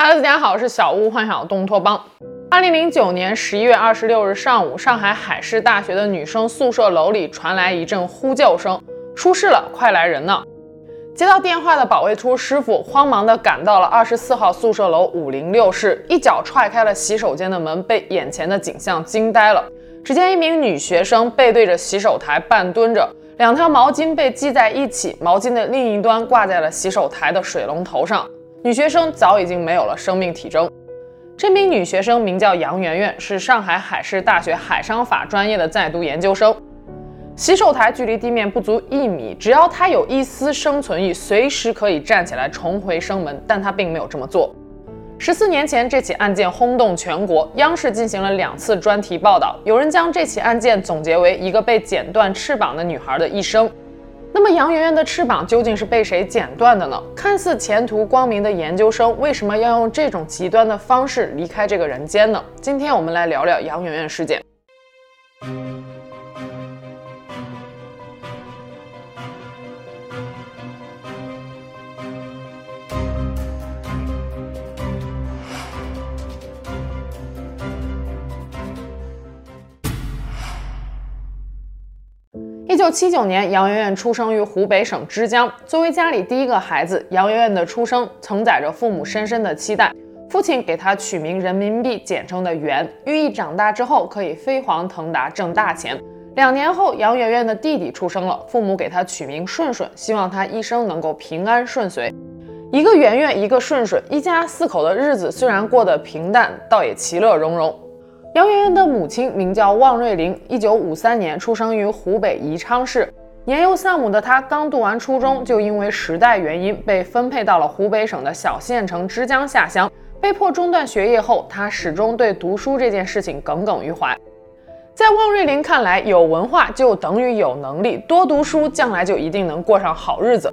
哈喽，大家好，我是小屋幻想东托邦。二零零九年十一月二十六日上午，上海海事大学的女生宿舍楼里传来一阵呼救声：“出事了，快来人呐！”接到电话的保卫处师傅慌忙地赶到了二十四号宿舍楼五零六室，一脚踹开了洗手间的门，被眼前的景象惊呆了。只见一名女学生背对着洗手台半蹲着，两条毛巾被系在一起，毛巾的另一端挂在了洗手台的水龙头上。女学生早已经没有了生命体征。这名女学生名叫杨媛媛，是上海海事大学海商法专业的在读研究生。洗手台距离地面不足一米，只要她有一丝生存欲，随时可以站起来重回生门，但她并没有这么做。十四年前，这起案件轰动全国，央视进行了两次专题报道，有人将这起案件总结为一个被剪断翅膀的女孩的一生。那么杨圆圆的翅膀究竟是被谁剪断的呢？看似前途光明的研究生，为什么要用这种极端的方式离开这个人间呢？今天我们来聊聊杨圆圆事件。九七九年，杨媛媛出生于湖北省枝江。作为家里第一个孩子，杨媛媛的出生承载着父母深深的期待。父亲给她取名人民币简称的“媛”，寓意长大之后可以飞黄腾达，挣大钱。两年后，杨媛媛的弟弟出生了，父母给她取名顺顺，希望她一生能够平安顺遂。一个媛媛，一个顺顺，一家四口的日子虽然过得平淡，倒也其乐融融。杨媛媛的母亲名叫汪瑞玲，一九五三年出生于湖北宜昌市。年幼丧母的她刚读完初中，就因为时代原因被分配到了湖北省的小县城枝江下乡。被迫中断学业后，她始终对读书这件事情耿耿于怀。在汪瑞玲看来，有文化就等于有能力，多读书将来就一定能过上好日子。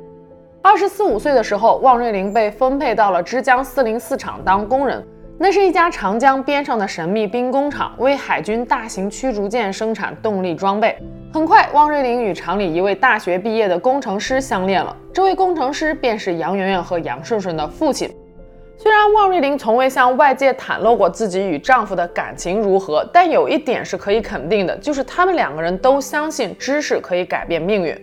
二十四五岁的时候，汪瑞玲被分配到了枝江四零四厂当工人。那是一家长江边上的神秘兵工厂，为海军大型驱逐舰生产动力装备。很快，汪瑞玲与厂里一位大学毕业的工程师相恋了。这位工程师便是杨媛媛和杨顺顺的父亲。虽然汪瑞玲从未向外界袒露过自己与丈夫的感情如何，但有一点是可以肯定的，就是他们两个人都相信知识可以改变命运。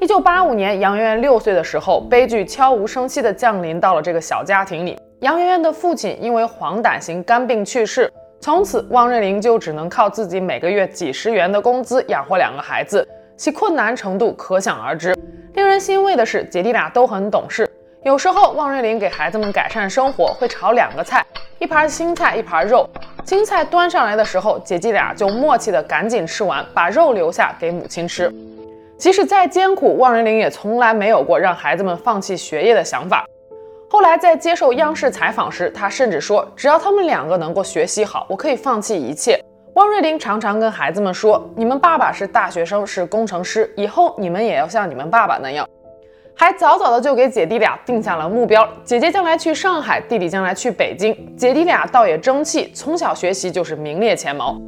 一九八五年，杨媛媛六岁的时候，悲剧悄无声息地降临到了这个小家庭里。杨媛媛的父亲因为黄疸型肝病去世，从此汪瑞玲就只能靠自己每个月几十元的工资养活两个孩子，其困难程度可想而知。令人欣慰的是，姐弟俩都很懂事。有时候，汪瑞玲给孩子们改善生活，会炒两个菜，一盘青菜，一盘肉。青菜端上来的时候，姐弟俩就默契的赶紧吃完，把肉留下给母亲吃。即使再艰苦，汪瑞玲也从来没有过让孩子们放弃学业的想法。后来在接受央视采访时，他甚至说：“只要他们两个能够学习好，我可以放弃一切。”汪瑞玲常常跟孩子们说：“你们爸爸是大学生，是工程师，以后你们也要像你们爸爸那样。”还早早的就给姐弟俩定下了目标：姐姐将来去上海，弟弟将来去北京。姐弟俩倒也争气，从小学习就是名列前茅。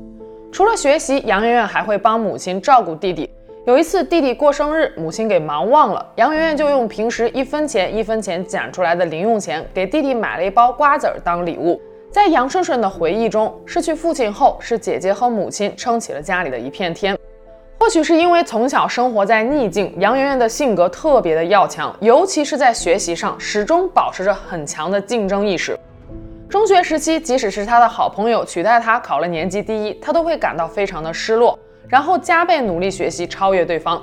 除了学习，杨媛媛还会帮母亲照顾弟弟。有一次，弟弟过生日，母亲给忙忘了，杨媛媛就用平时一分钱一分钱攒出来的零用钱，给弟弟买了一包瓜子儿当礼物。在杨顺顺的回忆中，失去父亲后，是姐姐和母亲撑起了家里的一片天。或许是因为从小生活在逆境，杨媛媛的性格特别的要强，尤其是在学习上，始终保持着很强的竞争意识。中学时期，即使是她的好朋友取代她考了年级第一，她都会感到非常的失落。然后加倍努力学习，超越对方，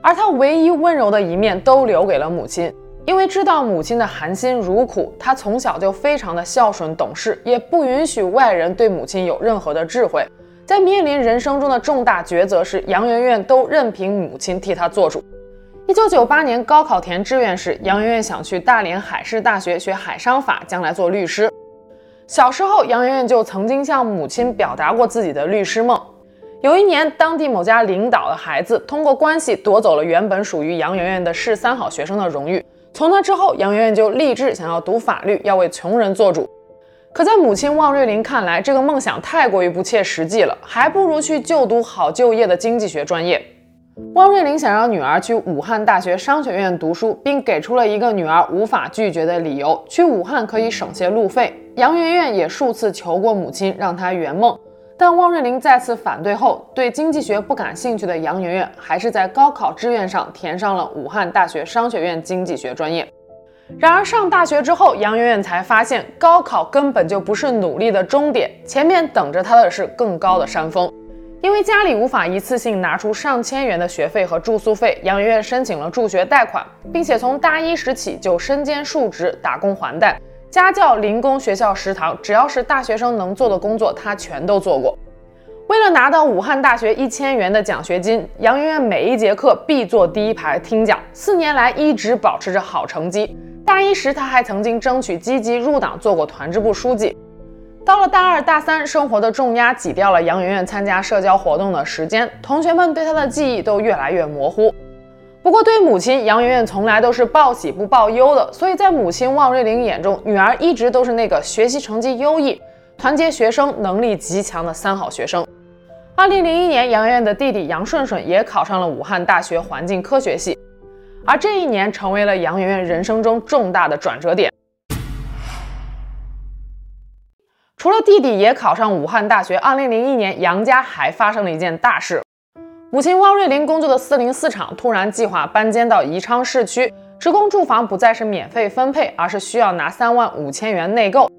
而他唯一温柔的一面都留给了母亲，因为知道母亲的含辛茹苦，他从小就非常的孝顺懂事，也不允许外人对母亲有任何的智慧。在面临人生中的重大抉择时，杨媛媛都任凭母亲替她做主。一九九八年高考填志愿时，杨媛媛想去大连海事大学学海商法，将来做律师。小时候，杨媛媛就曾经向母亲表达过自己的律师梦。有一年，当地某家领导的孩子通过关系夺走了原本属于杨媛媛的市三好学生的荣誉。从那之后，杨媛媛就立志想要读法律，要为穷人做主。可在母亲汪瑞玲看来，这个梦想太过于不切实际了，还不如去就读好就业的经济学专业。汪瑞玲想让女儿去武汉大学商学院读书，并给出了一个女儿无法拒绝的理由：去武汉可以省些路费。杨媛媛也数次求过母亲，让她圆梦。但汪瑞玲再次反对后，对经济学不感兴趣的杨媛媛，还是在高考志愿上填上了武汉大学商学院经济学专业。然而上大学之后，杨媛媛才发现，高考根本就不是努力的终点，前面等着她的是更高的山峰。因为家里无法一次性拿出上千元的学费和住宿费，杨媛媛申请了助学贷款，并且从大一时起就身兼数职，打工还贷。家教、零工、学校食堂，只要是大学生能做的工作，他全都做过。为了拿到武汉大学一千元的奖学金，杨媛媛每一节课必坐第一排听讲，四年来一直保持着好成绩。大一时，他还曾经争取积极入党，做过团支部书记。到了大二、大三，生活的重压挤掉了杨媛媛参加社交活动的时间，同学们对她的记忆都越来越模糊。不过，对母亲杨媛媛从来都是报喜不报忧的，所以在母亲汪瑞玲眼中，女儿一直都是那个学习成绩优异、团结学生、能力极强的三好学生。二零零一年，杨媛媛的弟弟杨顺顺也考上了武汉大学环境科学系，而这一年成为了杨媛媛人生中重大的转折点。除了弟弟也考上武汉大学，二零零一年杨家还发生了一件大事。母亲汪瑞玲工作的四零四厂突然计划搬迁到宜昌市区，职工住房不再是免费分配，而是需要拿三万五千元内购。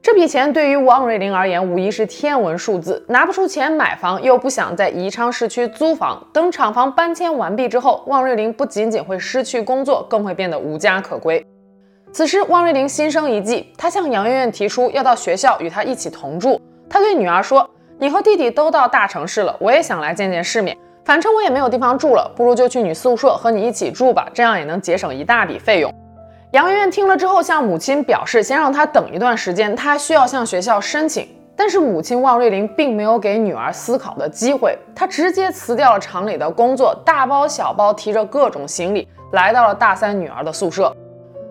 这笔钱对于汪瑞玲而言无疑是天文数字，拿不出钱买房，又不想在宜昌市区租房。等厂房搬迁完毕之后，汪瑞玲不仅仅会失去工作，更会变得无家可归。此时，汪瑞玲心生一计，她向杨媛媛提出要到学校与她一起同住。她对女儿说：“你和弟弟都到大城市了，我也想来见见世面。”反正我也没有地方住了，不如就去女宿舍和你一起住吧，这样也能节省一大笔费用。杨媛媛听了之后，向母亲表示先让她等一段时间，她需要向学校申请。但是母亲汪瑞玲并没有给女儿思考的机会，她直接辞掉了厂里的工作，大包小包提着各种行李来到了大三女儿的宿舍。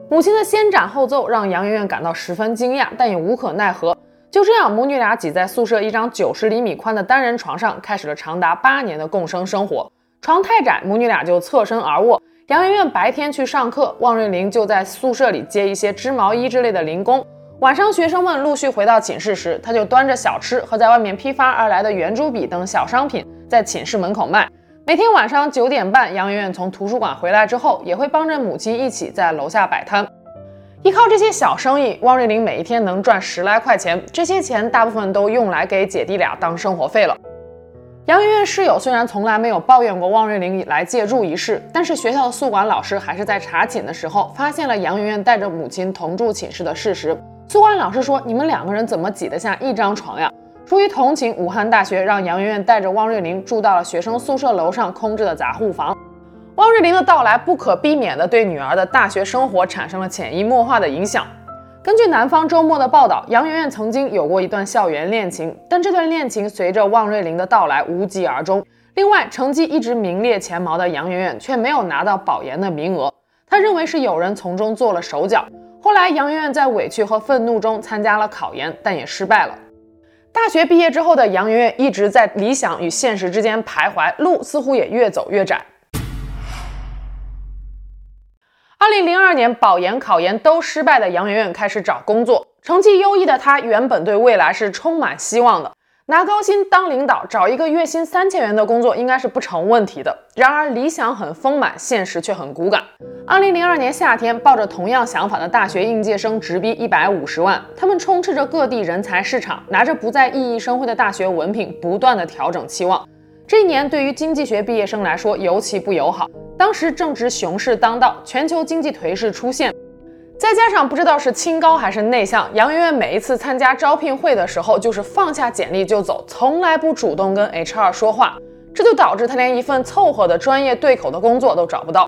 母亲的先斩后奏让杨媛媛感到十分惊讶，但也无可奈何。就这样，母女俩挤在宿舍一张九十厘米宽的单人床上，开始了长达八年的共生生活。床太窄，母女俩就侧身而卧。杨媛媛白天去上课，汪瑞玲就在宿舍里接一些织毛衣之类的零工。晚上学生们陆续回到寝室时，她就端着小吃和在外面批发而来的圆珠笔等小商品，在寝室门口卖。每天晚上九点半，杨媛媛从图书馆回来之后，也会帮着母亲一起在楼下摆摊。依靠这些小生意，汪瑞玲每一天能赚十来块钱，这些钱大部分都用来给姐弟俩当生活费了。杨媛媛室友虽然从来没有抱怨过汪瑞玲来借住一室，但是学校的宿管老师还是在查寝的时候发现了杨媛媛带着母亲同住寝室的事实。宿管老师说：“你们两个人怎么挤得下一张床呀？”出于同情，武汉大学让杨媛媛带着汪瑞玲住到了学生宿舍楼上空置的杂户房。汪瑞玲的到来不可避免地对女儿的大学生活产生了潜移默化的影响。根据南方周末的报道，杨媛媛曾经有过一段校园恋情，但这段恋情随着汪瑞玲的到来无疾而终。另外，成绩一直名列前茅的杨媛媛却没有拿到保研的名额，她认为是有人从中做了手脚。后来，杨媛媛在委屈和愤怒中参加了考研，但也失败了。大学毕业之后的杨媛媛一直在理想与现实之间徘徊，路似乎也越走越窄。零零二年，保研、考研都失败的杨媛媛开始找工作。成绩优异的她原本对未来是充满希望的，拿高薪当领导，找一个月薪三千元的工作应该是不成问题的。然而，理想很丰满，现实却很骨感。二零零二年夏天，抱着同样想法的大学应届生直逼一百五十万，他们充斥着各地人才市场，拿着不再熠熠生辉的大学文凭，不断的调整期望。这一年对于经济学毕业生来说尤其不友好。当时正值熊市当道，全球经济颓势出现，再加上不知道是清高还是内向，杨媛媛每一次参加招聘会的时候，就是放下简历就走，从来不主动跟 HR 说话，这就导致她连一份凑合的专业对口的工作都找不到。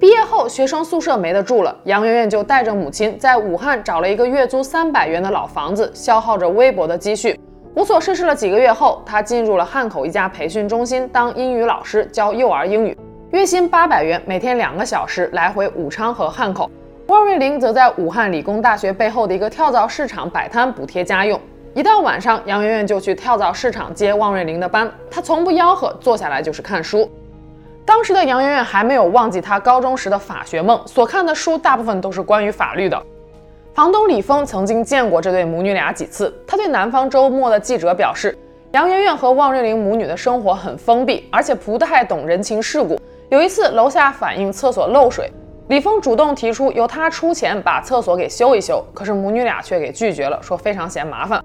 毕业后，学生宿舍没得住了，杨媛媛就带着母亲在武汉找了一个月租三百元的老房子，消耗着微薄的积蓄，无所事事了几个月后，他进入了汉口一家培训中心当英语老师，教幼儿英语。月薪八百元，每天两个小时，来回武昌和汉口。汪瑞玲则在武汉理工大学背后的一个跳蚤市场摆摊补贴家用。一到晚上，杨媛媛就去跳蚤市场接汪瑞玲的班，她从不吆喝，坐下来就是看书。当时的杨媛媛还没有忘记她高中时的法学梦，所看的书大部分都是关于法律的。房东李峰曾经见过这对母女俩几次，他对南方周末的记者表示，杨媛媛和汪瑞玲母女的生活很封闭，而且不太懂人情世故。有一次楼下反映厕所漏水，李峰主动提出由他出钱把厕所给修一修，可是母女俩却给拒绝了，说非常嫌麻烦。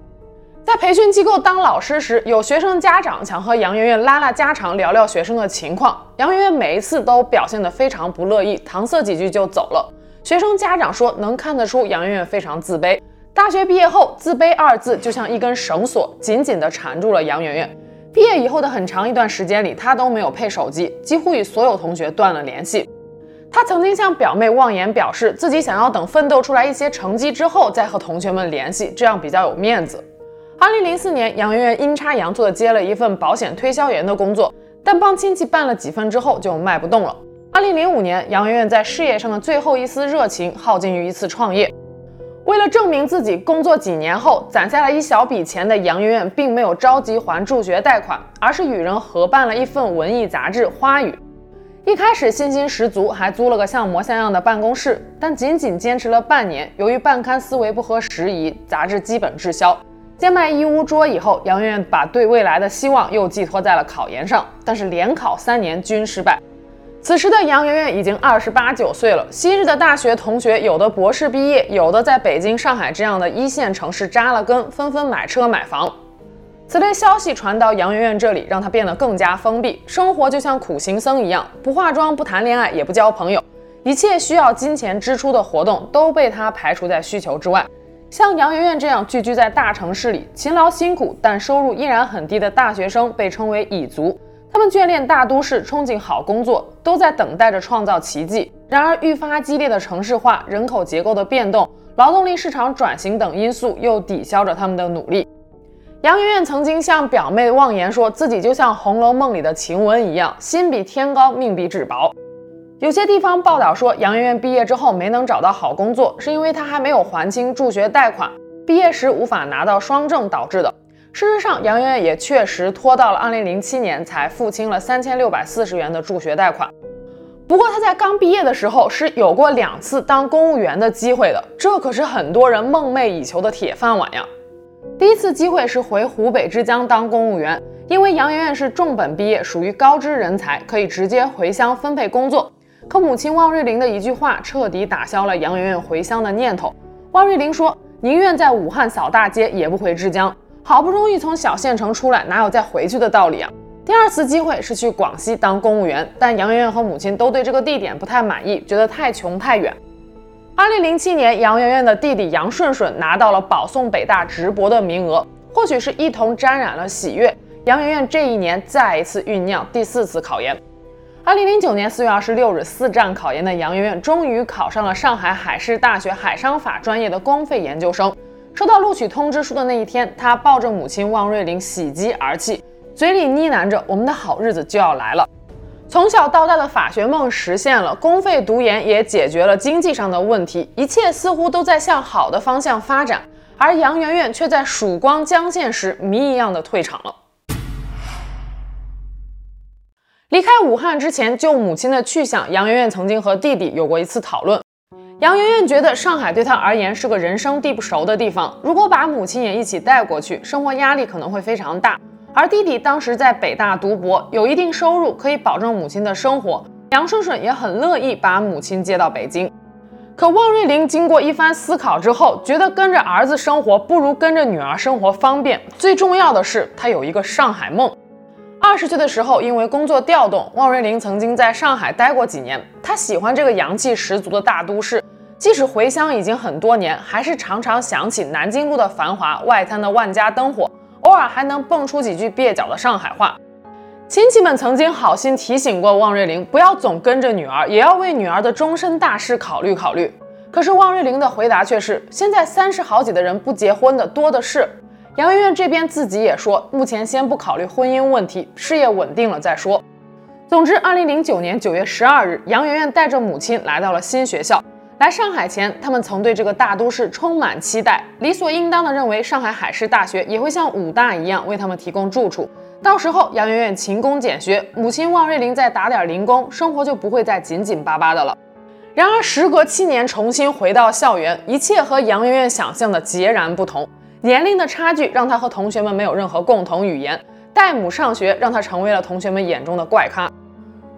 在培训机构当老师时，有学生家长想和杨媛媛拉拉家常，聊聊学生的情况。杨媛媛每一次都表现得非常不乐意，搪塞几句就走了。学生家长说，能看得出杨媛媛非常自卑。大学毕业后，“自卑”二字就像一根绳索，紧紧地缠住了杨媛媛。毕业以后的很长一段时间里，她都没有配手机，几乎与所有同学断了联系。她曾经向表妹妄言，表示自己想要等奋斗出来一些成绩之后再和同学们联系，这样比较有面子。二零零四年，杨媛媛阴差阳错地接了一份保险推销员的工作，但帮亲戚办了几份之后就卖不动了。二零零五年，杨媛媛在事业上的最后一丝热情耗尽于一次创业。为了证明自己，工作几年后攒下了一小笔钱的杨媛媛，并没有着急还助学贷款，而是与人合办了一份文艺杂志《花语》。一开始信心十足，还租了个像模像样的办公室，但仅仅坚持了半年，由于办刊思维不合时宜，杂志基本滞销。兼卖一屋桌以后，杨媛媛把对未来的希望又寄托在了考研上，但是连考三年均失败。此时的杨媛媛已经二十八九岁了，昔日的大学同学有的博士毕业，有的在北京、上海这样的一线城市扎了根，纷纷买车买房。此类消息传到杨媛媛这里，让她变得更加封闭，生活就像苦行僧一样，不化妆、不谈恋爱、也不交朋友，一切需要金钱支出的活动都被她排除在需求之外。像杨媛媛这样聚居在大城市里，勤劳辛苦但收入依然很低的大学生被称为蚁族。他们眷恋大都市，憧憬好工作，都在等待着创造奇迹。然而，愈发激烈的城市化、人口结构的变动、劳动力市场转型等因素又抵消着他们的努力。杨媛媛曾经向表妹妄言说自己就像《红楼梦》里的晴雯一样，心比天高，命比纸薄。有些地方报道说，杨媛媛毕业之后没能找到好工作，是因为她还没有还清助学贷款，毕业时无法拿到双证导致的。事实上，杨媛媛也确实拖到了2007年才付清了三千六百四十元的助学贷款。不过，她在刚毕业的时候是有过两次当公务员的机会的，这可是很多人梦寐以求的铁饭碗呀。第一次机会是回湖北之江当公务员，因为杨媛媛是重本毕业，属于高知人才，可以直接回乡分配工作。可母亲汪瑞玲的一句话彻底打消了杨媛媛回乡的念头。汪瑞玲说：“宁愿在武汉扫大街，也不回之江。好不容易从小县城出来，哪有再回去的道理啊？”第二次机会是去广西当公务员，但杨媛媛和母亲都对这个地点不太满意，觉得太穷太远。二零零七年，杨媛媛的弟弟杨顺顺拿到了保送北大直博的名额，或许是一同沾染了喜悦，杨媛媛这一年再一次酝酿第四次考研。二零零九年四月二十六日，四战考研的杨媛媛终于考上了上海海事大学海商法专业的公费研究生。收到录取通知书的那一天，他抱着母亲汪瑞玲喜极而泣，嘴里呢喃着：“我们的好日子就要来了。”从小到大的法学梦实现了，公费读研也解决了经济上的问题，一切似乎都在向好的方向发展。而杨媛媛却在曙光将现时，谜一样的退场了。离开武汉之前，就母亲的去向，杨媛媛曾经和弟弟有过一次讨论。杨媛媛觉得上海对她而言是个人生地不熟的地方，如果把母亲也一起带过去，生活压力可能会非常大。而弟弟当时在北大读博，有一定收入，可以保证母亲的生活。杨顺顺也很乐意把母亲接到北京。可汪瑞玲经过一番思考之后，觉得跟着儿子生活不如跟着女儿生活方便。最重要的是，她有一个上海梦。二十岁的时候，因为工作调动，汪瑞玲曾经在上海待过几年。她喜欢这个阳气十足的大都市，即使回乡已经很多年，还是常常想起南京路的繁华、外滩的万家灯火，偶尔还能蹦出几句蹩脚的上海话。亲戚们曾经好心提醒过汪瑞玲，不要总跟着女儿，也要为女儿的终身大事考虑考虑。可是汪瑞玲的回答却是：现在三十好几的人不结婚的多的是。杨媛媛这边自己也说，目前先不考虑婚姻问题，事业稳定了再说。总之，二零零九年九月十二日，杨媛媛带着母亲来到了新学校。来上海前，他们曾对这个大都市充满期待，理所应当地认为上海海事大学也会像武大一样为他们提供住处。到时候杨媛媛勤工俭学，母亲汪瑞玲再打点零工，生活就不会再紧紧巴巴的了。然而时隔七年重新回到校园，一切和杨媛媛想象的截然不同。年龄的差距让她和同学们没有任何共同语言，带母上学让她成为了同学们眼中的怪咖。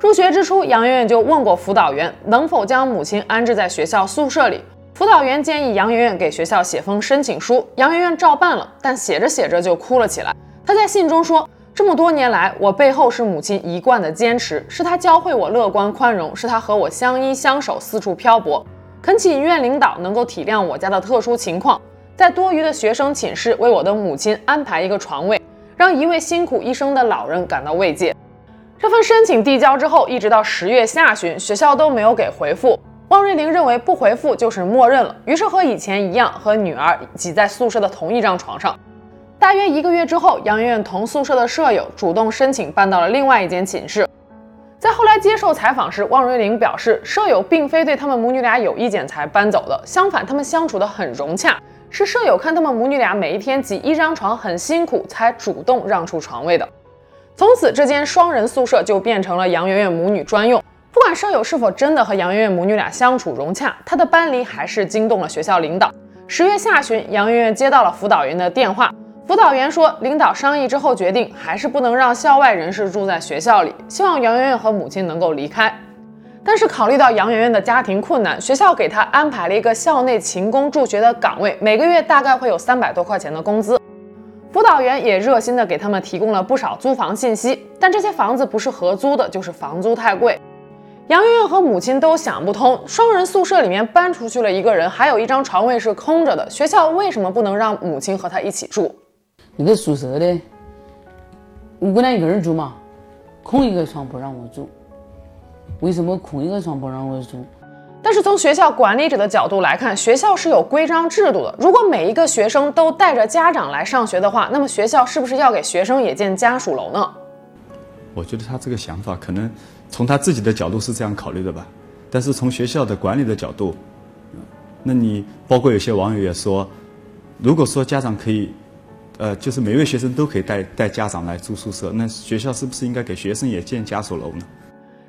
入学之初，杨媛媛就问过辅导员能否将母亲安置在学校宿舍里。辅导员建议杨媛媛给学校写封申请书，杨媛媛照办了，但写着写着就哭了起来。她在信中说：“这么多年来，我背后是母亲一贯的坚持，是她教会我乐观宽容，是她和我相依相守，四处漂泊。恳请院领导能够体谅我家的特殊情况，在多余的学生寝室为我的母亲安排一个床位，让一位辛苦一生的老人感到慰藉。”这份申请递交之后，一直到十月下旬，学校都没有给回复。汪瑞玲认为不回复就是默认了，于是和以前一样，和女儿挤在宿舍的同一张床上。大约一个月之后，杨媛媛同宿舍的舍友主动申请搬到了另外一间寝室。在后来接受采访时，汪瑞玲表示，舍友并非对他们母女俩有意见才搬走的，相反，他们相处得很融洽，是舍友看他们母女俩每一天挤一张床很辛苦，才主动让出床位的。从此，这间双人宿舍就变成了杨媛媛母女专用。不管舍友是否真的和杨媛媛母女俩相处融洽，她的搬离还是惊动了学校领导。十月下旬，杨媛媛接到了辅导员的电话，辅导员说，领导商议之后决定，还是不能让校外人士住在学校里，希望杨媛媛和母亲能够离开。但是考虑到杨媛媛的家庭困难，学校给她安排了一个校内勤工助学的岗位，每个月大概会有三百多块钱的工资。辅导员也热心地给他们提供了不少租房信息，但这些房子不是合租的，就是房租太贵。杨媛媛和母亲都想不通，双人宿舍里面搬出去了一个人，还有一张床位是空着的，学校为什么不能让母亲和他一起住？你个宿舍的，我姑娘一个人住嘛，空一个床不让我住，为什么空一个床不让我住？但是从学校管理者的角度来看，学校是有规章制度的。如果每一个学生都带着家长来上学的话，那么学校是不是要给学生也建家属楼呢？我觉得他这个想法可能从他自己的角度是这样考虑的吧，但是从学校的管理的角度，那你包括有些网友也说，如果说家长可以，呃，就是每位学生都可以带带家长来住宿舍，那学校是不是应该给学生也建家属楼呢？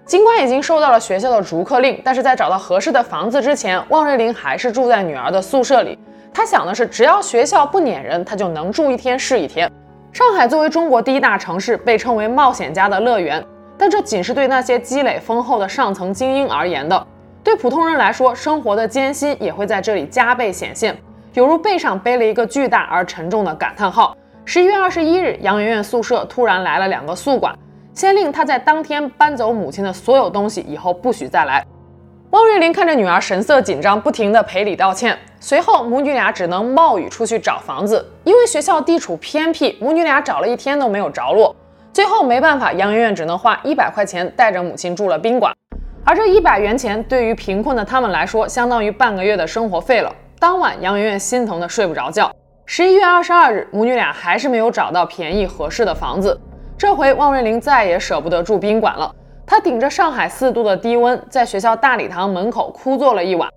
尽管已经收到了学校的逐客令，但是在找到合适的房子之前，汪瑞玲还是住在女儿的宿舍里。她想的是，只要学校不撵人，她就能住一天是一天。上海作为中国第一大城市，被称为冒险家的乐园，但这仅是对那些积累丰厚的上层精英而言的。对普通人来说，生活的艰辛也会在这里加倍显现，犹如背上背了一个巨大而沉重的感叹号。十一月二十一日，杨媛媛宿舍突然来了两个宿管。先令他在当天搬走母亲的所有东西，以后不许再来。汪瑞玲看着女儿神色紧张，不停地赔礼道歉。随后母女俩只能冒雨出去找房子，因为学校地处偏僻，母女俩找了一天都没有着落。最后没办法，杨媛媛只能花一百块钱带着母亲住了宾馆。而这一百元钱对于贫困的他们来说，相当于半个月的生活费了。当晚，杨媛媛心疼的睡不着觉。十一月二十二日，母女俩还是没有找到便宜合适的房子。这回汪瑞玲再也舍不得住宾馆了，她顶着上海四度的低温，在学校大礼堂门口枯坐了一晚。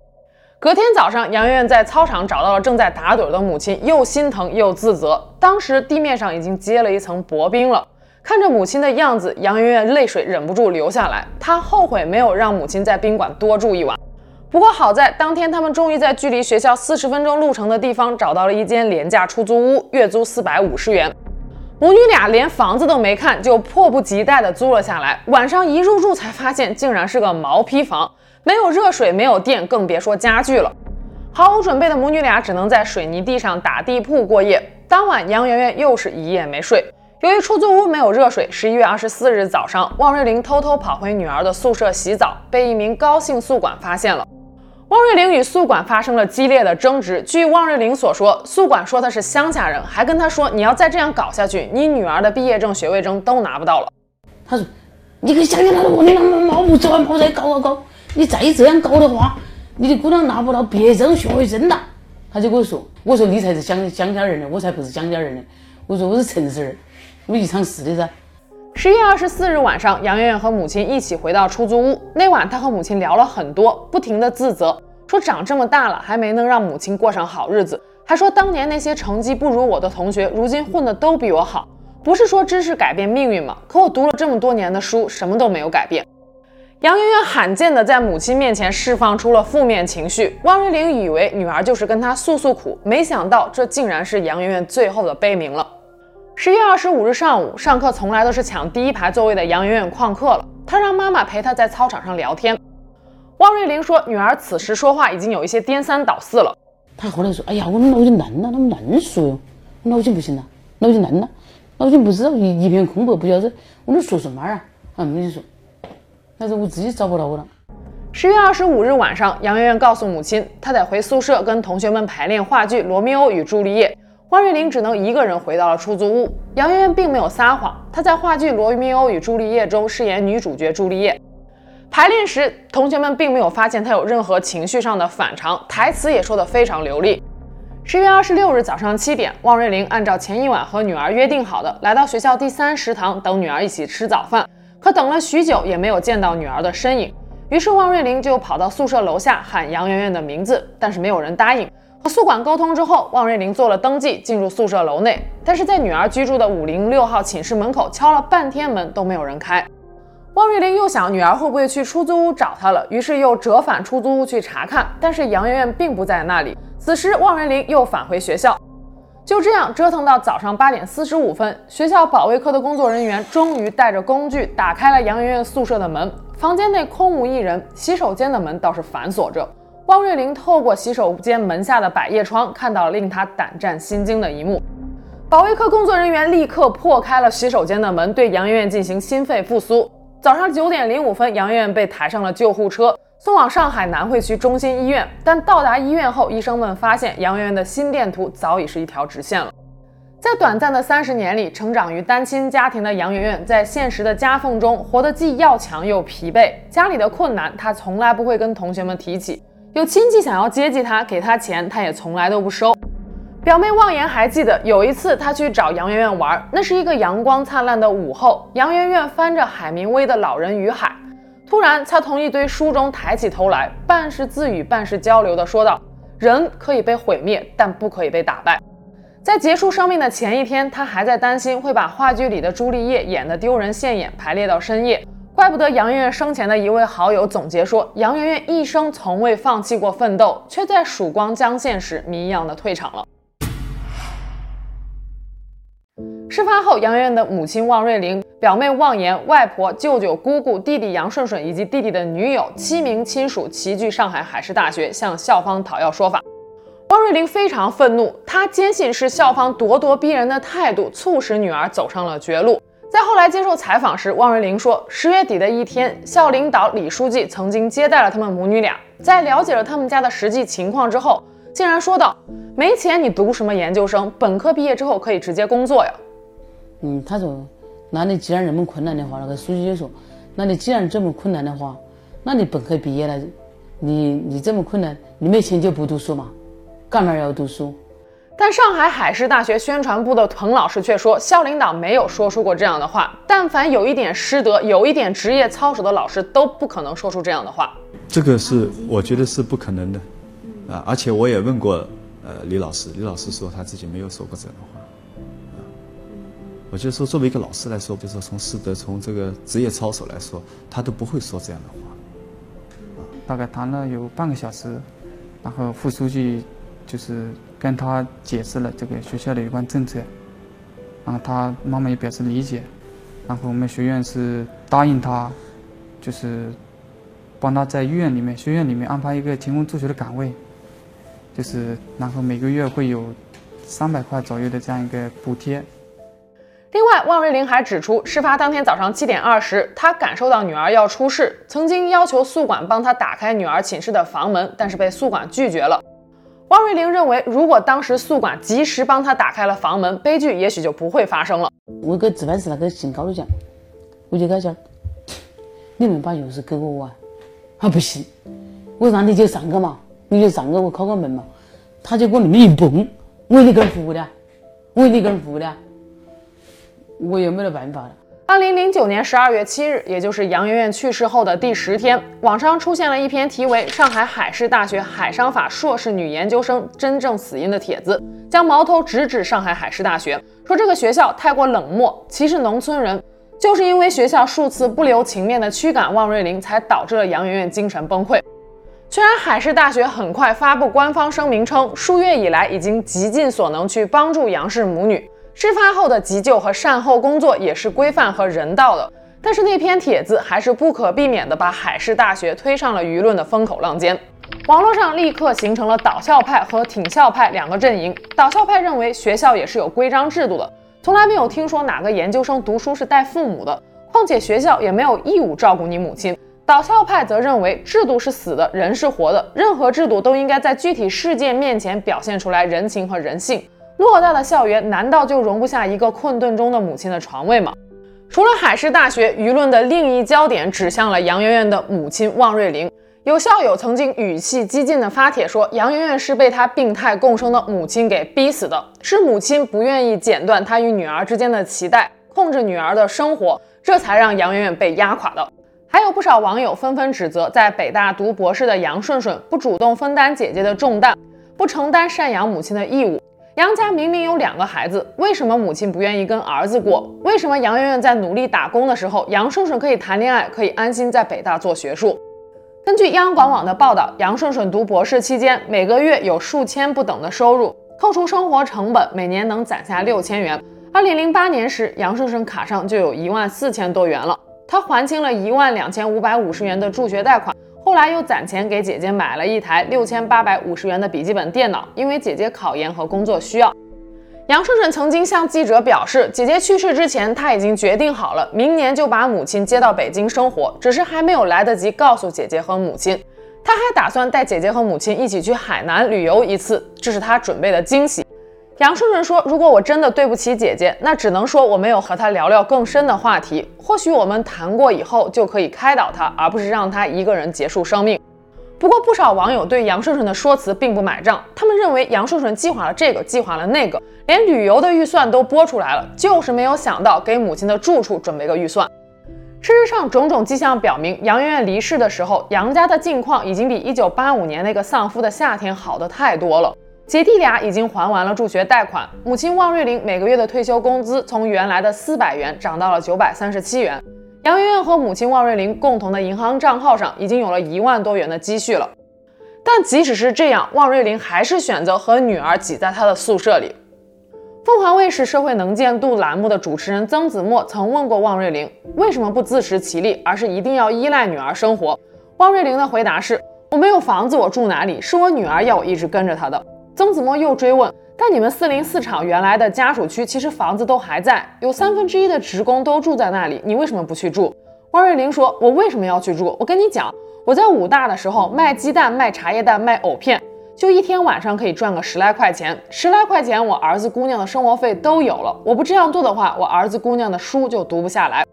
隔天早上，杨媛媛在操场找到了正在打盹的母亲，又心疼又自责。当时地面上已经结了一层薄冰了，看着母亲的样子，杨媛媛泪水忍不住流下来。她后悔没有让母亲在宾馆多住一晚。不过好在当天他们终于在距离学校四十分钟路程的地方找到了一间廉价出租屋，月租四百五十元。母女俩连房子都没看，就迫不及待地租了下来。晚上一入住，才发现竟然是个毛坯房，没有热水，没有电，更别说家具了。毫无准备的母女俩只能在水泥地上打地铺过夜。当晚，杨媛媛又是一夜没睡。由于出租屋没有热水，十一月二十四日早上，汪瑞玲偷偷跑回女儿的宿舍洗澡，被一名高姓宿管发现了。汪瑞玲与宿管发生了激烈的争执。据汪瑞玲所说，宿管说他是乡下人，还跟他说：“你要再这样搞下去，你女儿的毕业证、学位证都拿不到了。”他说：“你个乡下老子，你他妈毛不走，毛再搞搞搞，你再这样搞的话，你的姑娘拿不到毕业证、学位证的。”他就跟我说：“我说你才是乡乡下人呢，我才不是乡下人呢。我说我是城市人，我一场事的噻。”十一月二十四日晚上，杨媛媛和母亲一起回到出租屋。那晚，她和母亲聊了很多，不停地自责，说长这么大了还没能让母亲过上好日子，还说当年那些成绩不如我的同学，如今混得都比我好。不是说知识改变命运吗？可我读了这么多年的书，什么都没有改变。杨媛媛罕见的在母亲面前释放出了负面情绪，汪瑞玲以为女儿就是跟她诉诉苦，没想到这竟然是杨媛媛最后的悲鸣了。十月二十五日上午，上课从来都是抢第一排座位的杨媛媛旷课了，她让妈妈陪她在操场上聊天。汪瑞玲说，女儿此时说话已经有一些颠三倒四了。她后来说：“哎呀，我脑筋烂了，那么乱说哟，我脑筋不行了，脑筋烂了，脑筋不知道一一片空白，不晓得我能说什么啊？啊，没说。”但是我自己找不到我了。十月二十五日晚上，杨媛媛告诉母亲，她得回宿舍跟同学们排练话剧《罗密欧与朱丽叶》。汪瑞玲只能一个人回到了出租屋。杨媛媛并没有撒谎，她在话剧《罗密欧与朱丽叶》中饰演女主角朱丽叶。排练时，同学们并没有发现她有任何情绪上的反常，台词也说得非常流利。十月二十六日早上七点，汪瑞玲按照前一晚和女儿约定好的，来到学校第三食堂等女儿一起吃早饭。可等了许久也没有见到女儿的身影，于是汪瑞玲就跑到宿舍楼下喊杨媛媛的名字，但是没有人答应。和宿管沟通之后，汪瑞玲做了登记，进入宿舍楼内，但是在女儿居住的五零六号寝室门口敲了半天门都没有人开。汪瑞玲又想女儿会不会去出租屋找她了，于是又折返出租屋去查看，但是杨媛媛并不在那里。此时汪瑞玲又返回学校。就这样折腾到早上八点四十五分，学校保卫科的工作人员终于带着工具打开了杨媛媛宿舍的门。房间内空无一人，洗手间的门倒是反锁着。汪瑞玲透过洗手间门下的百叶窗，看到了令她胆战心惊的一幕。保卫科工作人员立刻破开了洗手间的门，对杨媛媛进行心肺复苏。早上九点零五分，杨媛媛被抬上了救护车。送往上海南汇区中心医院，但到达医院后，医生们发现杨媛媛的心电图早已是一条直线了。在短暂的三十年里，成长于单亲家庭的杨媛媛，在现实的夹缝中活得既要强又疲惫。家里的困难，她从来不会跟同学们提起；有亲戚想要接济他，给他钱，他也从来都不收。表妹望言还记得，有一次她去找杨媛媛玩，那是一个阳光灿烂的午后，杨媛媛翻着海明威的《老人与海》。突然，她从一堆书中抬起头来，半是自语，半是交流地说道：“人可以被毁灭，但不可以被打败。”在结束生命的前一天，她还在担心会把话剧里的朱丽叶演得丢人现眼，排练到深夜。怪不得杨媛媛生前的一位好友总结说：“杨媛媛一生从未放弃过奋斗，却在曙光将现时谜一样的退场了。”事发后，杨媛媛的母亲汪瑞玲、表妹汪妍、外婆、舅舅、姑姑、弟弟杨顺顺以及弟弟的女友七名亲属齐聚上海海事大学，向校方讨要说法。汪瑞玲非常愤怒，她坚信是校方咄咄逼人的态度促使女儿走上了绝路。在后来接受采访时，汪瑞玲说，十月底的一天，校领导李书记曾经接待了他们母女俩，在了解了他们家的实际情况之后，竟然说道：“没钱你读什么研究生？本科毕业之后可以直接工作呀。”嗯，他说，那你既然这么困难的话，那个书记就说，那你既然这么困难的话，那你本科毕业了，你你这么困难，你没钱就不读书嘛，干嘛要读书？但上海海事大学宣传部的彭老师却说，校领导没有说出过这样的话。但凡有一点师德、有一点职业操守的老师，都不可能说出这样的话。这个是我觉得是不可能的，啊，而且我也问过呃李老师，李老师说他自己没有说过这样的话。我就说，作为一个老师来说，就是从师德、从这个职业操守来说，他都不会说这样的话。大概谈了有半个小时，然后副书记就是跟他解释了这个学校的有关政策，然后他妈妈也表示理解，然后我们学院是答应他，就是帮他在医院里面、学院里面安排一个勤工助学的岗位，就是然后每个月会有三百块左右的这样一个补贴。另外，万瑞玲还指出，事发当天早上七点二十，她感受到女儿要出事，曾经要求宿管帮她打开女儿寝室的房门，但是被宿管拒绝了。汪瑞玲认为，如果当时宿管及时帮她打开了房门，悲剧也许就不会发生了。我跟值班室那个警高的讲，我就跟他讲，你们把钥匙给我啊，他不行，我让你就上个嘛，你就上个我敲个门嘛，他就给我那么一蹦，我一个人服务的，我一个人服务的。我也没得办法了。二零零九年十二月七日，也就是杨媛媛去世后的第十天，网上出现了一篇题为《上海海事大学海商法硕士女研究生真正死因》的帖子，将矛头直指上海海事大学，说这个学校太过冷漠，歧视农村人，就是因为学校数次不留情面的驱赶汪瑞玲，才导致了杨媛媛精神崩溃。虽然海事大学很快发布官方声明称，数月以来已经极尽所能去帮助杨氏母女。事发后的急救和善后工作也是规范和人道的，但是那篇帖子还是不可避免地把海事大学推上了舆论的风口浪尖，网络上立刻形成了倒校派和挺校派两个阵营。倒校派认为学校也是有规章制度的，从来没有听说哪个研究生读书是带父母的，况且学校也没有义务照顾你母亲。倒校派则认为制度是死的，人是活的，任何制度都应该在具体事件面前表现出来人情和人性。偌大的校园，难道就容不下一个困顿中的母亲的床位吗？除了海事大学，舆论的另一焦点指向了杨媛媛的母亲汪瑞玲。有校友曾经语气激进的发帖说，杨媛媛是被她病态共生的母亲给逼死的，是母亲不愿意剪断她与女儿之间的脐带，控制女儿的生活，这才让杨媛媛被压垮的。还有不少网友纷纷指责，在北大读博士的杨顺顺不主动分担姐姐的重担，不承担赡养母亲的义务。杨家明明有两个孩子，为什么母亲不愿意跟儿子过？为什么杨媛媛在努力打工的时候，杨顺顺可以谈恋爱，可以安心在北大做学术？根据央广网的报道，杨顺顺读博士期间，每个月有数千不等的收入，扣除生活成本，每年能攒下六千元。二零零八年时，杨顺顺卡上就有一万四千多元了，他还清了一万两千五百五十元的助学贷款。后来又攒钱给姐姐买了一台六千八百五十元的笔记本电脑，因为姐姐考研和工作需要。杨顺顺曾经向记者表示，姐姐去世之前，他已经决定好了，明年就把母亲接到北京生活，只是还没有来得及告诉姐姐和母亲。他还打算带姐姐和母亲一起去海南旅游一次，这是他准备的惊喜。杨顺顺说：“如果我真的对不起姐姐，那只能说我没有和她聊聊更深的话题。或许我们谈过以后就可以开导她，而不是让她一个人结束生命。”不过，不少网友对杨顺顺的说辞并不买账，他们认为杨顺顺计划了这个，计划了那个，连旅游的预算都拨出来了，就是没有想到给母亲的住处准备个预算。事实上，种种迹象表明，杨媛媛离世的时候，杨家的境况已经比1985年那个丧夫的夏天好得太多了。姐弟俩已经还完了助学贷款，母亲汪瑞玲每个月的退休工资从原来的四百元涨到了九百三十七元。杨媛媛和母亲汪瑞玲共同的银行账号上已经有了一万多元的积蓄了。但即使是这样，汪瑞玲还是选择和女儿挤在她的宿舍里。凤凰卫视社会能见度栏目的主持人曾子墨曾问过汪瑞玲，为什么不自食其力，而是一定要依赖女儿生活？汪瑞玲的回答是：我没有房子，我住哪里？是我女儿要我一直跟着她的。曾子墨又追问：“但你们四零四厂原来的家属区其实房子都还在，有三分之一的职工都住在那里，你为什么不去住？”汪瑞玲说：“我为什么要去住？我跟你讲，我在武大的时候卖鸡蛋、卖茶叶蛋、卖藕片，就一天晚上可以赚个十来块钱，十来块钱我儿子姑娘的生活费都有了。我不这样做的话，我儿子姑娘的书就读不下来。”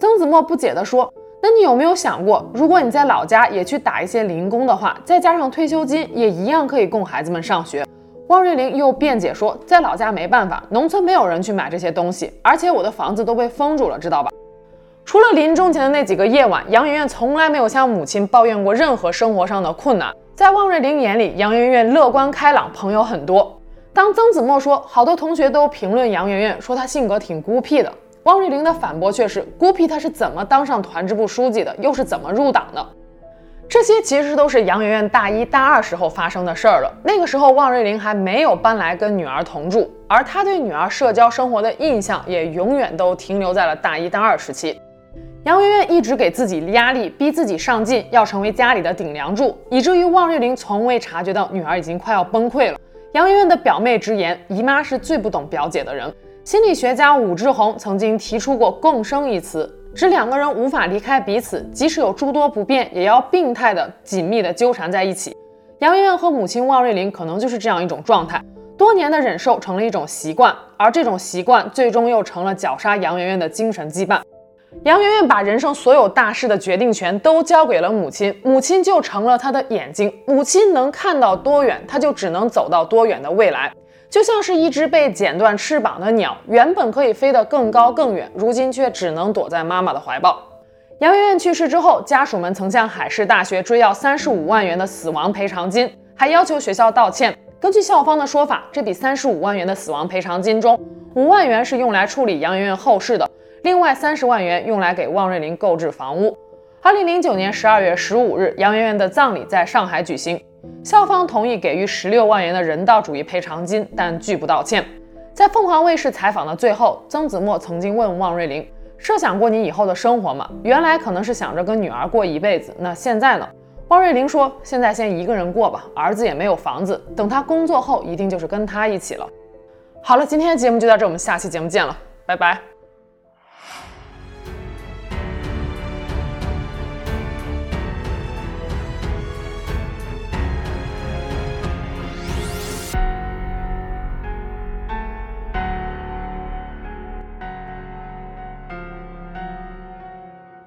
曾子墨不解地说。那你有没有想过，如果你在老家也去打一些零工的话，再加上退休金，也一样可以供孩子们上学？汪瑞玲又辩解说，在老家没办法，农村没有人去买这些东西，而且我的房子都被封住了，知道吧？除了临终前的那几个夜晚，杨媛媛从来没有向母亲抱怨过任何生活上的困难。在汪瑞玲眼里，杨媛媛乐观开朗，朋友很多。当曾子墨说，好多同学都评论杨媛媛，说她性格挺孤僻的。汪瑞玲的反驳却是：孤僻，她是怎么当上团支部书记的？又是怎么入党的？这些其实都是杨媛媛大一大二时候发生的事儿了。那个时候，汪瑞玲还没有搬来跟女儿同住，而她对女儿社交生活的印象也永远都停留在了大一大二时期。杨媛媛一直给自己压力，逼自己上进，要成为家里的顶梁柱，以至于汪瑞玲从未察觉到女儿已经快要崩溃了。杨媛媛的表妹直言：姨妈是最不懂表姐的人。心理学家武志红曾经提出过“共生”一词，指两个人无法离开彼此，即使有诸多不便，也要病态的紧密的纠缠在一起。杨媛媛和母亲汪瑞玲可能就是这样一种状态，多年的忍受成了一种习惯，而这种习惯最终又成了绞杀杨媛媛的精神羁绊。杨媛媛把人生所有大事的决定权都交给了母亲，母亲就成了她的眼睛，母亲能看到多远，她就只能走到多远的未来。就像是一只被剪断翅膀的鸟，原本可以飞得更高更远，如今却只能躲在妈妈的怀抱。杨媛媛去世之后，家属们曾向海事大学追要三十五万元的死亡赔偿金，还要求学校道歉。根据校方的说法，这笔三十五万元的死亡赔偿金中，五万元是用来处理杨媛媛后事的，另外三十万元用来给汪瑞玲购置房屋。二零零九年十二月十五日，杨媛媛的葬礼在上海举行。校方同意给予十六万元的人道主义赔偿金，但拒不道歉。在凤凰卫视采访的最后，曾子墨曾经问汪瑞玲：“设想过你以后的生活吗？原来可能是想着跟女儿过一辈子，那现在呢？”汪瑞玲说：“现在先一个人过吧，儿子也没有房子，等他工作后，一定就是跟他一起了。”好了，今天的节目就到这，我们下期节目见了，拜拜。